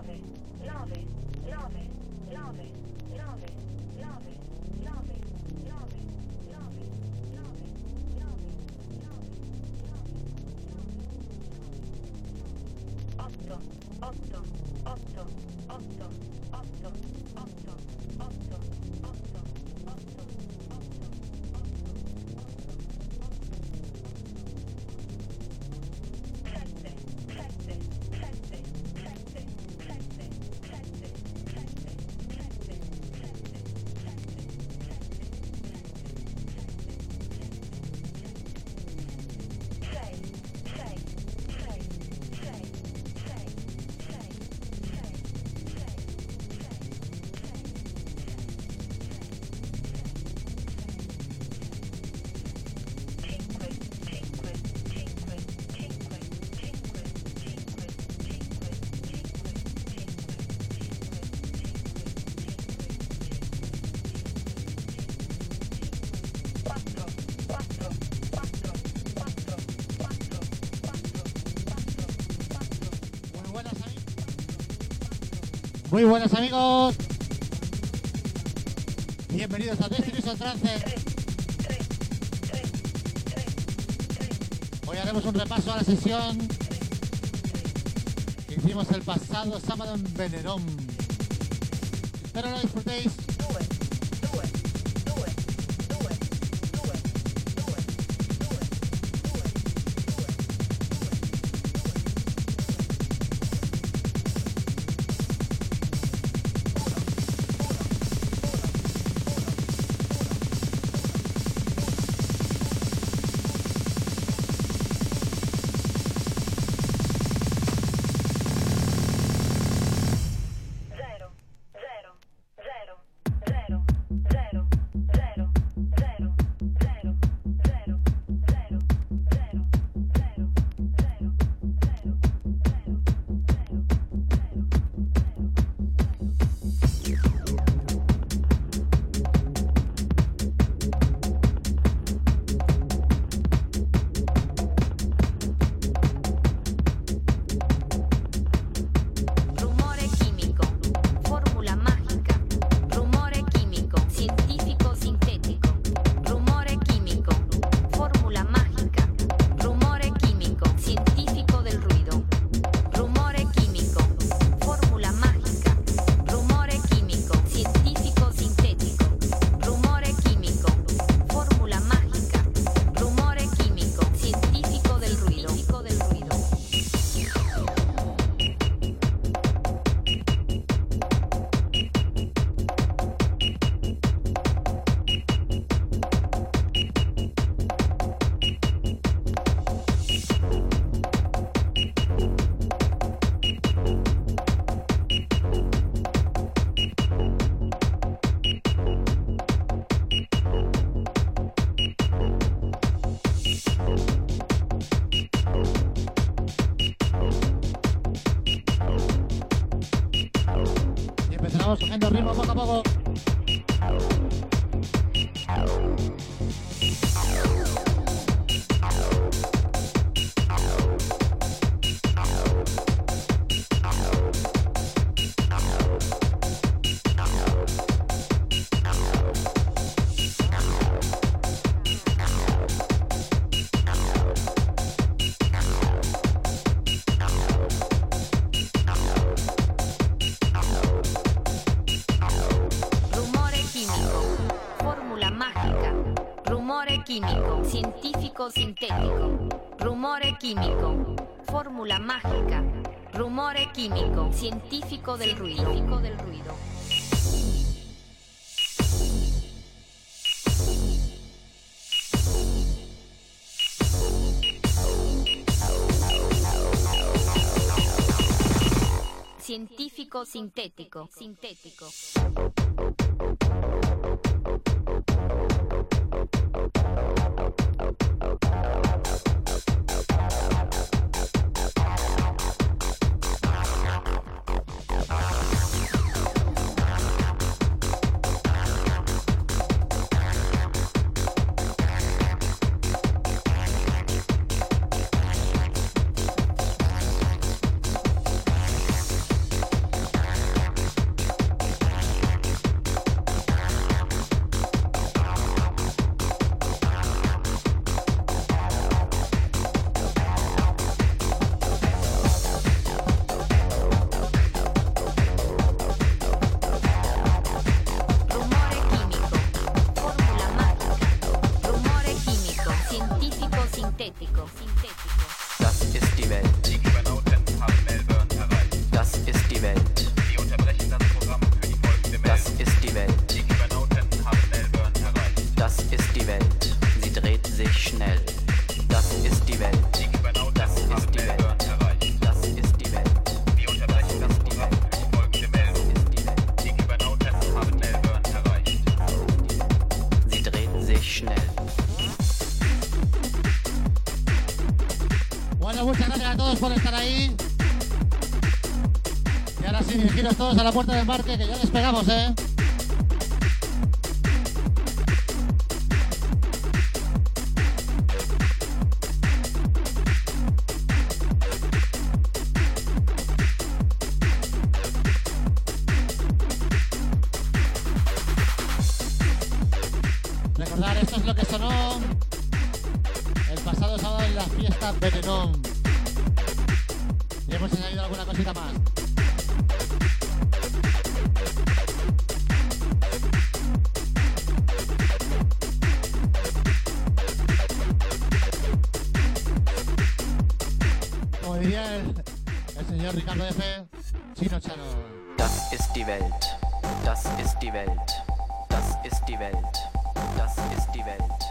love it, love it, love it, love it, love it, love it. Muy buenas amigos. Bienvenidos a Destiny Trance. Hoy haremos un repaso a la sesión que hicimos el pasado sábado en Venerón. Espero lo disfrutéis. Químico, científico del ruido. del ruido. Científico sintético, sintético. A la puerta de embarque que ya despegamos, ¿eh? Ricardo F. Chino Chano. Das ist die Welt. Das ist die Welt. Das ist die Welt. Das ist die Welt.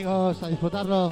Amigos, a disfrutarlo.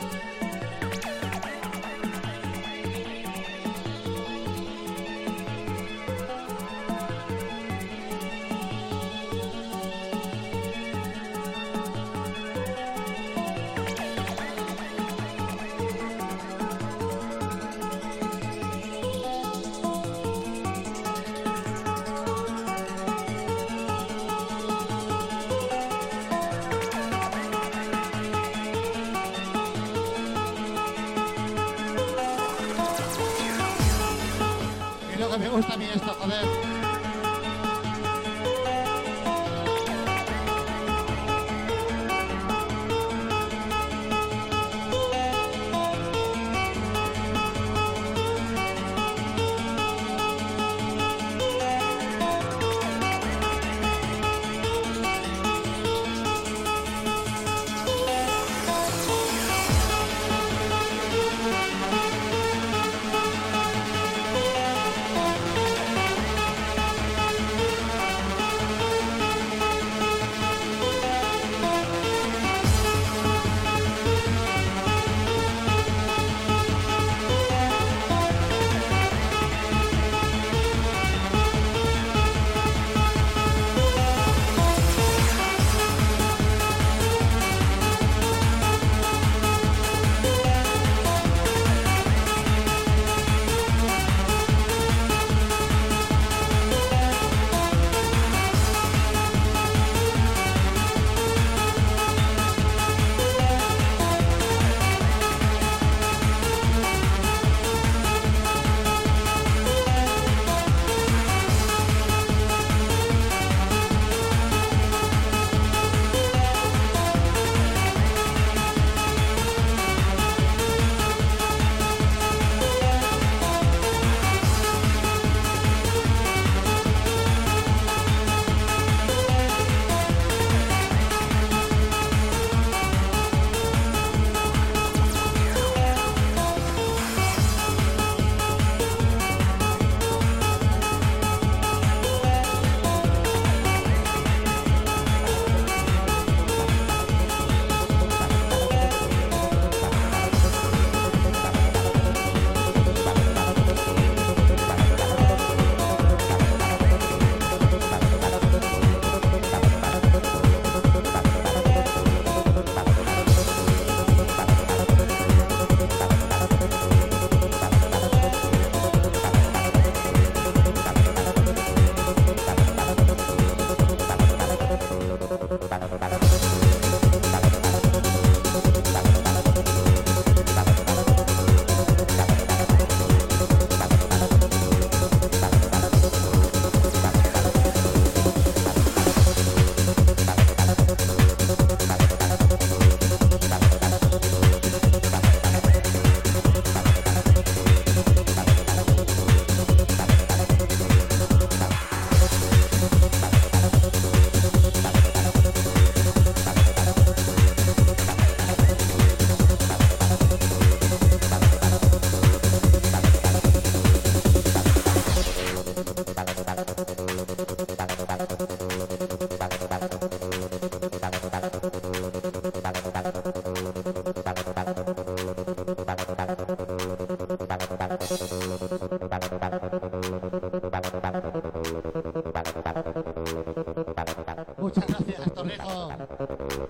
México.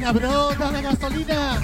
Gasolina, bro, dame gasolina.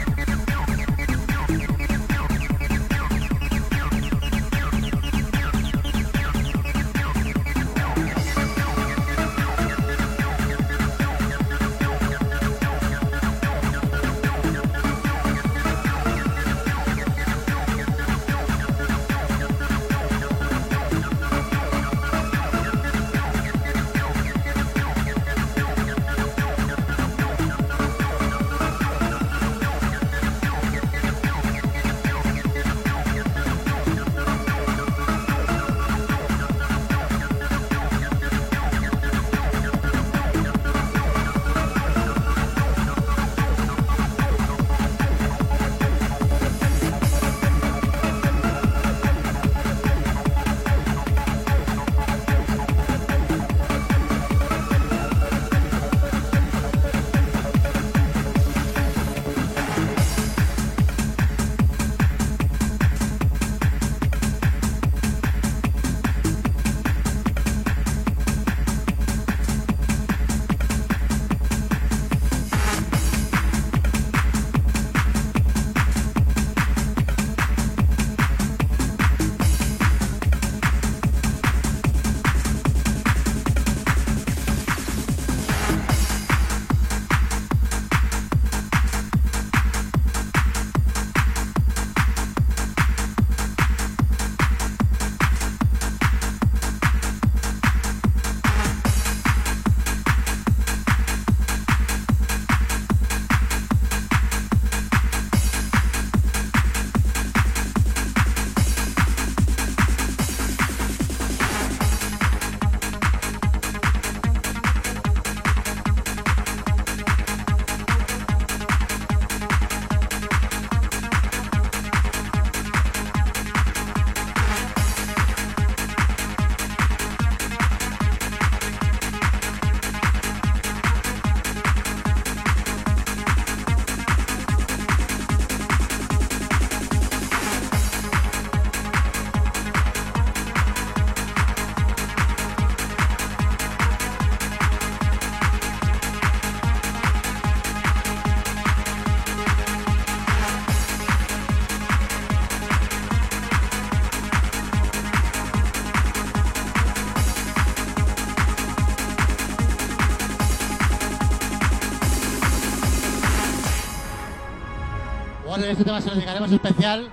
Este tema se lo dedicaremos especial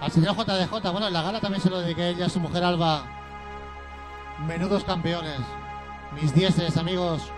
al señor JDJ. Bueno, en la gala también se lo dediqué ella a su mujer Alba. Menudos campeones. Mis dieces, amigos.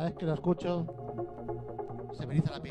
Cada vez que lo escucho se me eriza la piel,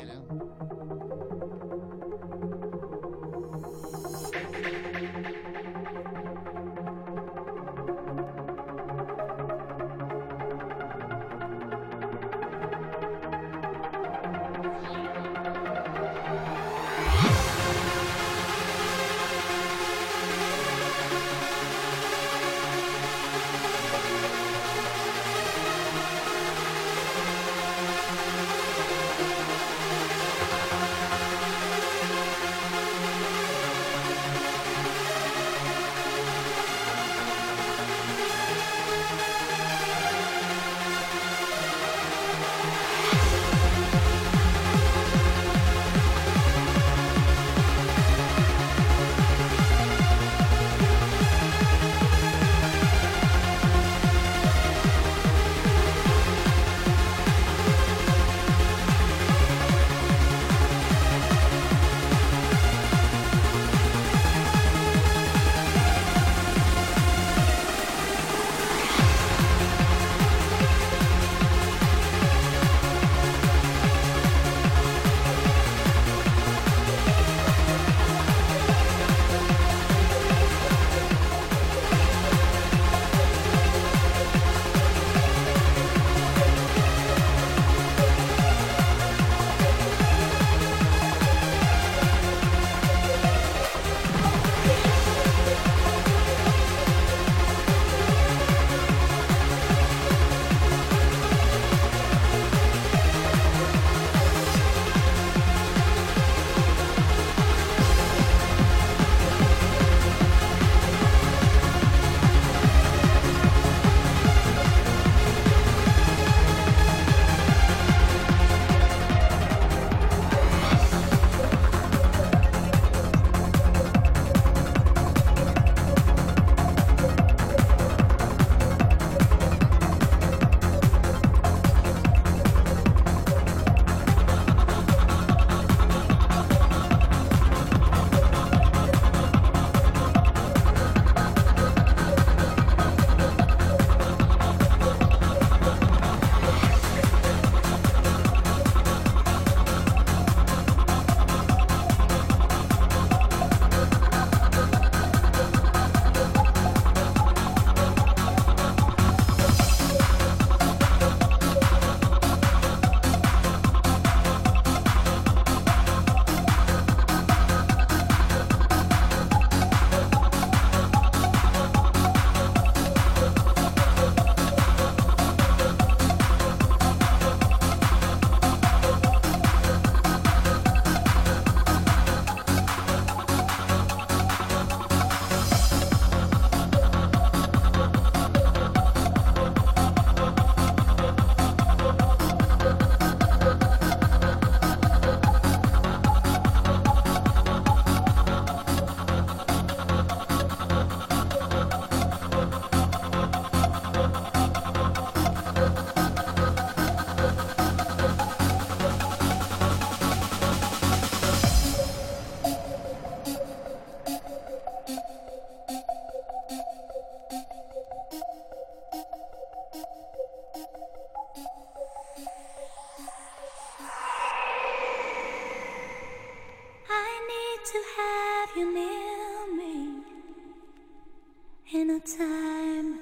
time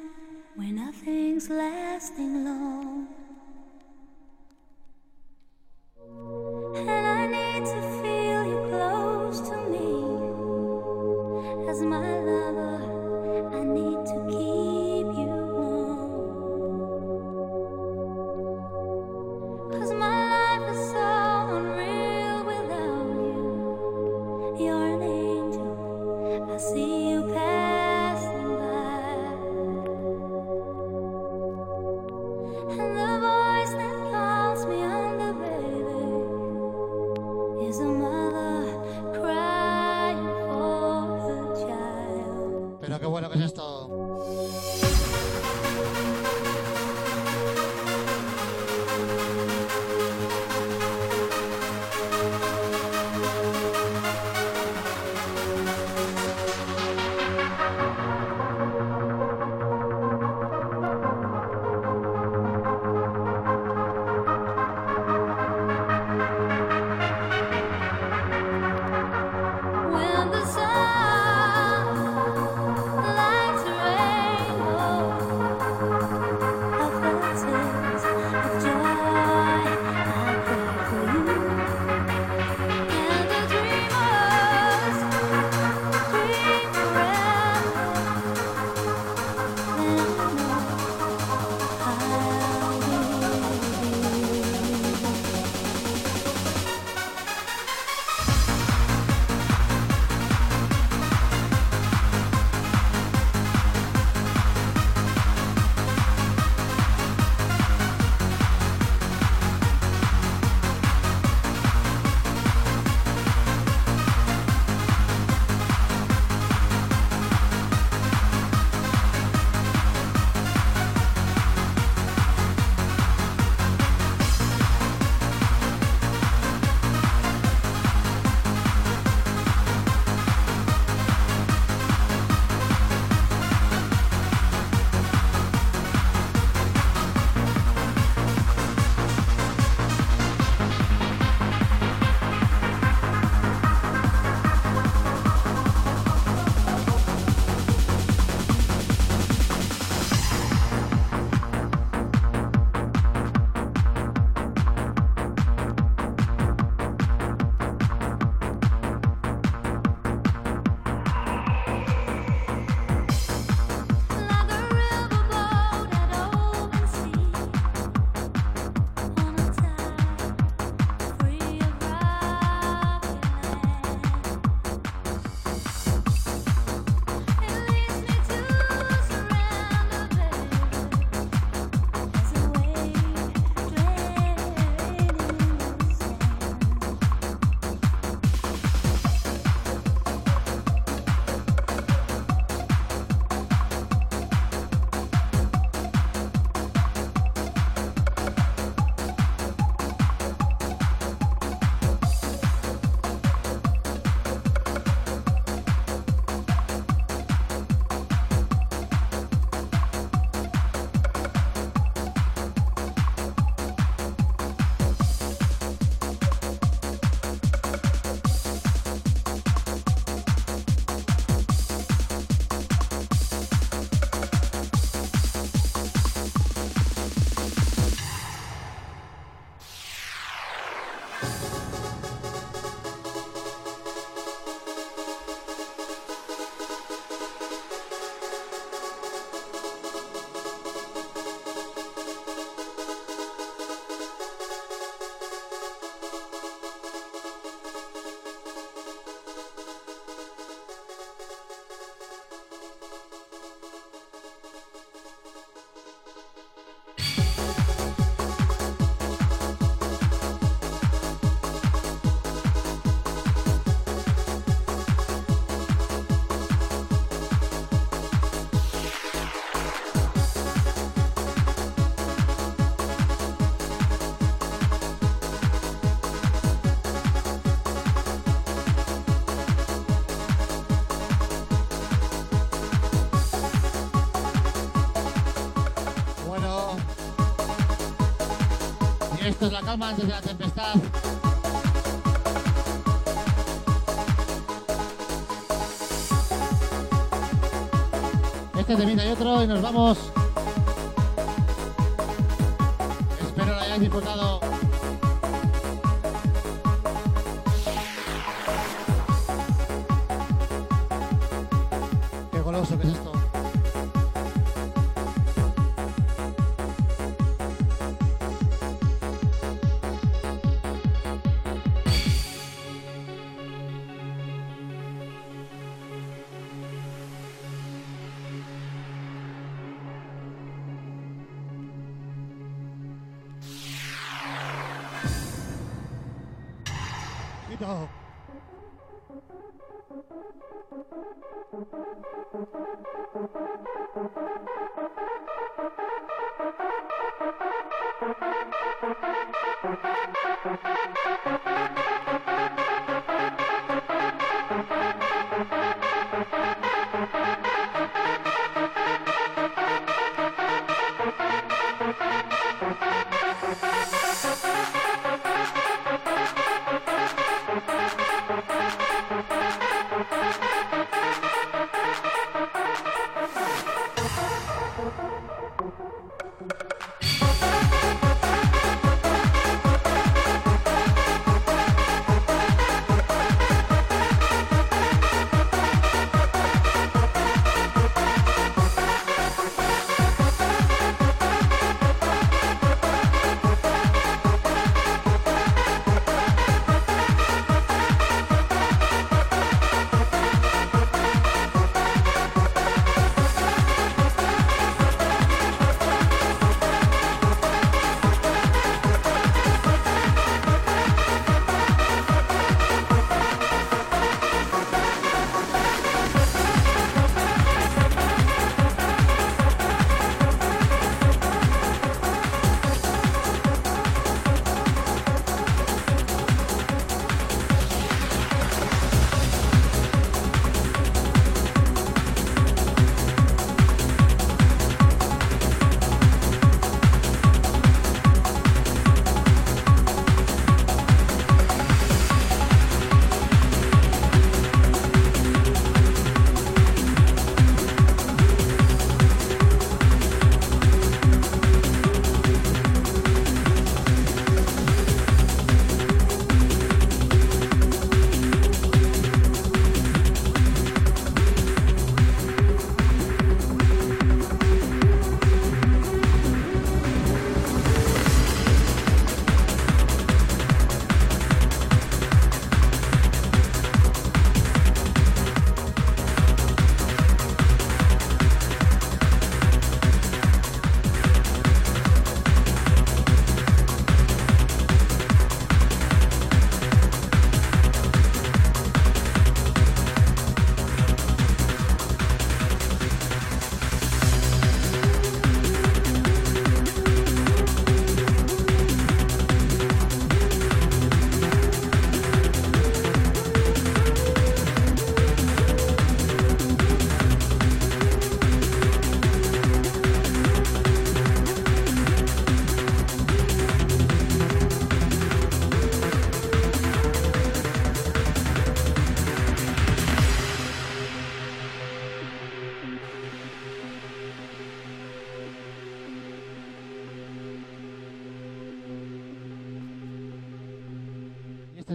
when nothing's lasting long. la calma, antes de la tempestad. Este termina y otro y nos vamos. Espero lo hayáis disfrutado.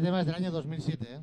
Tema es del año 2007, ¿eh?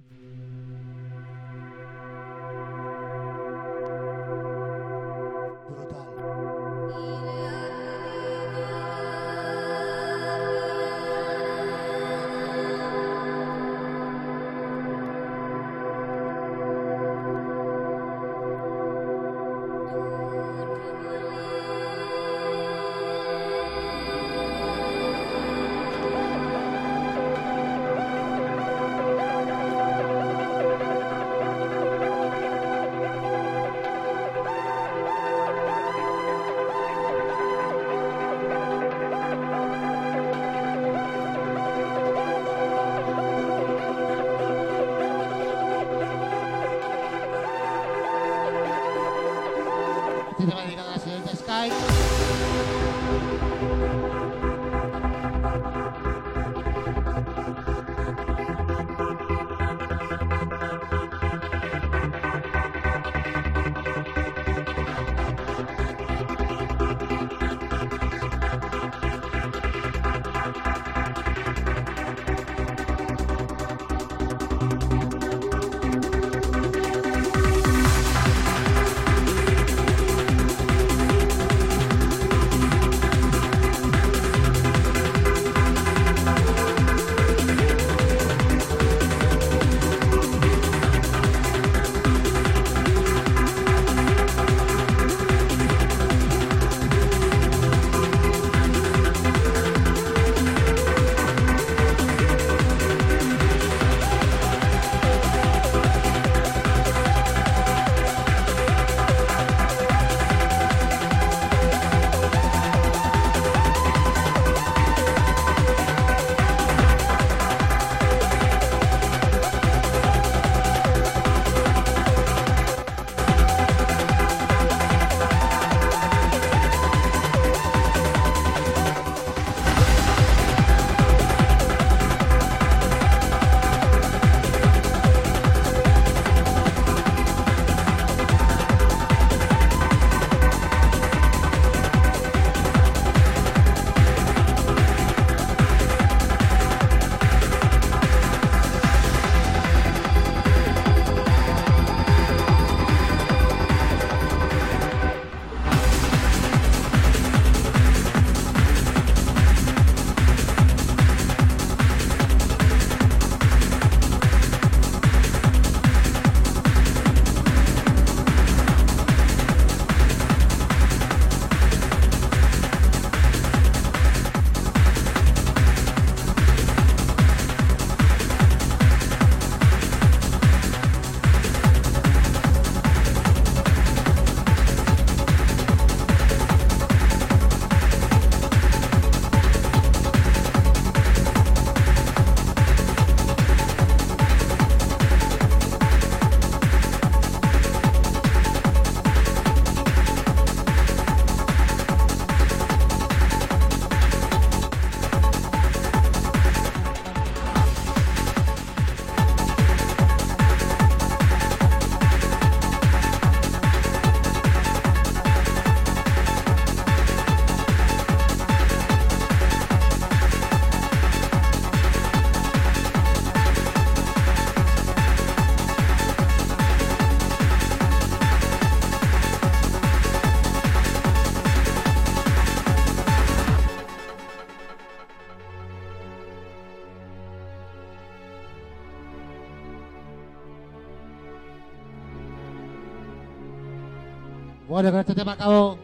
Bueno, con este tema acabo.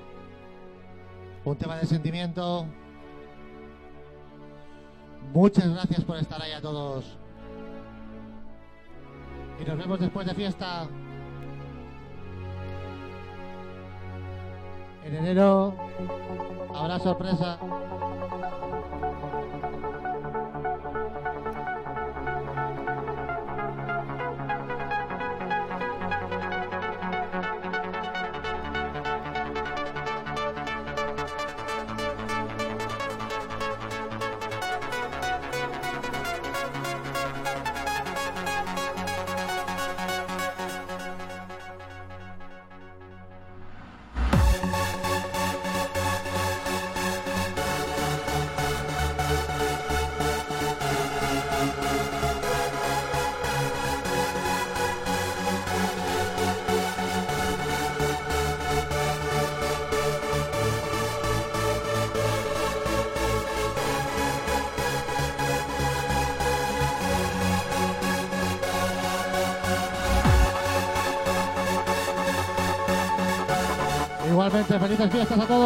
Un tema de sentimiento. Muchas gracias por estar ahí a todos. Y nos vemos después de fiesta. En enero habrá sorpresa. Igualmente, felices fiestas a todos. Temazo del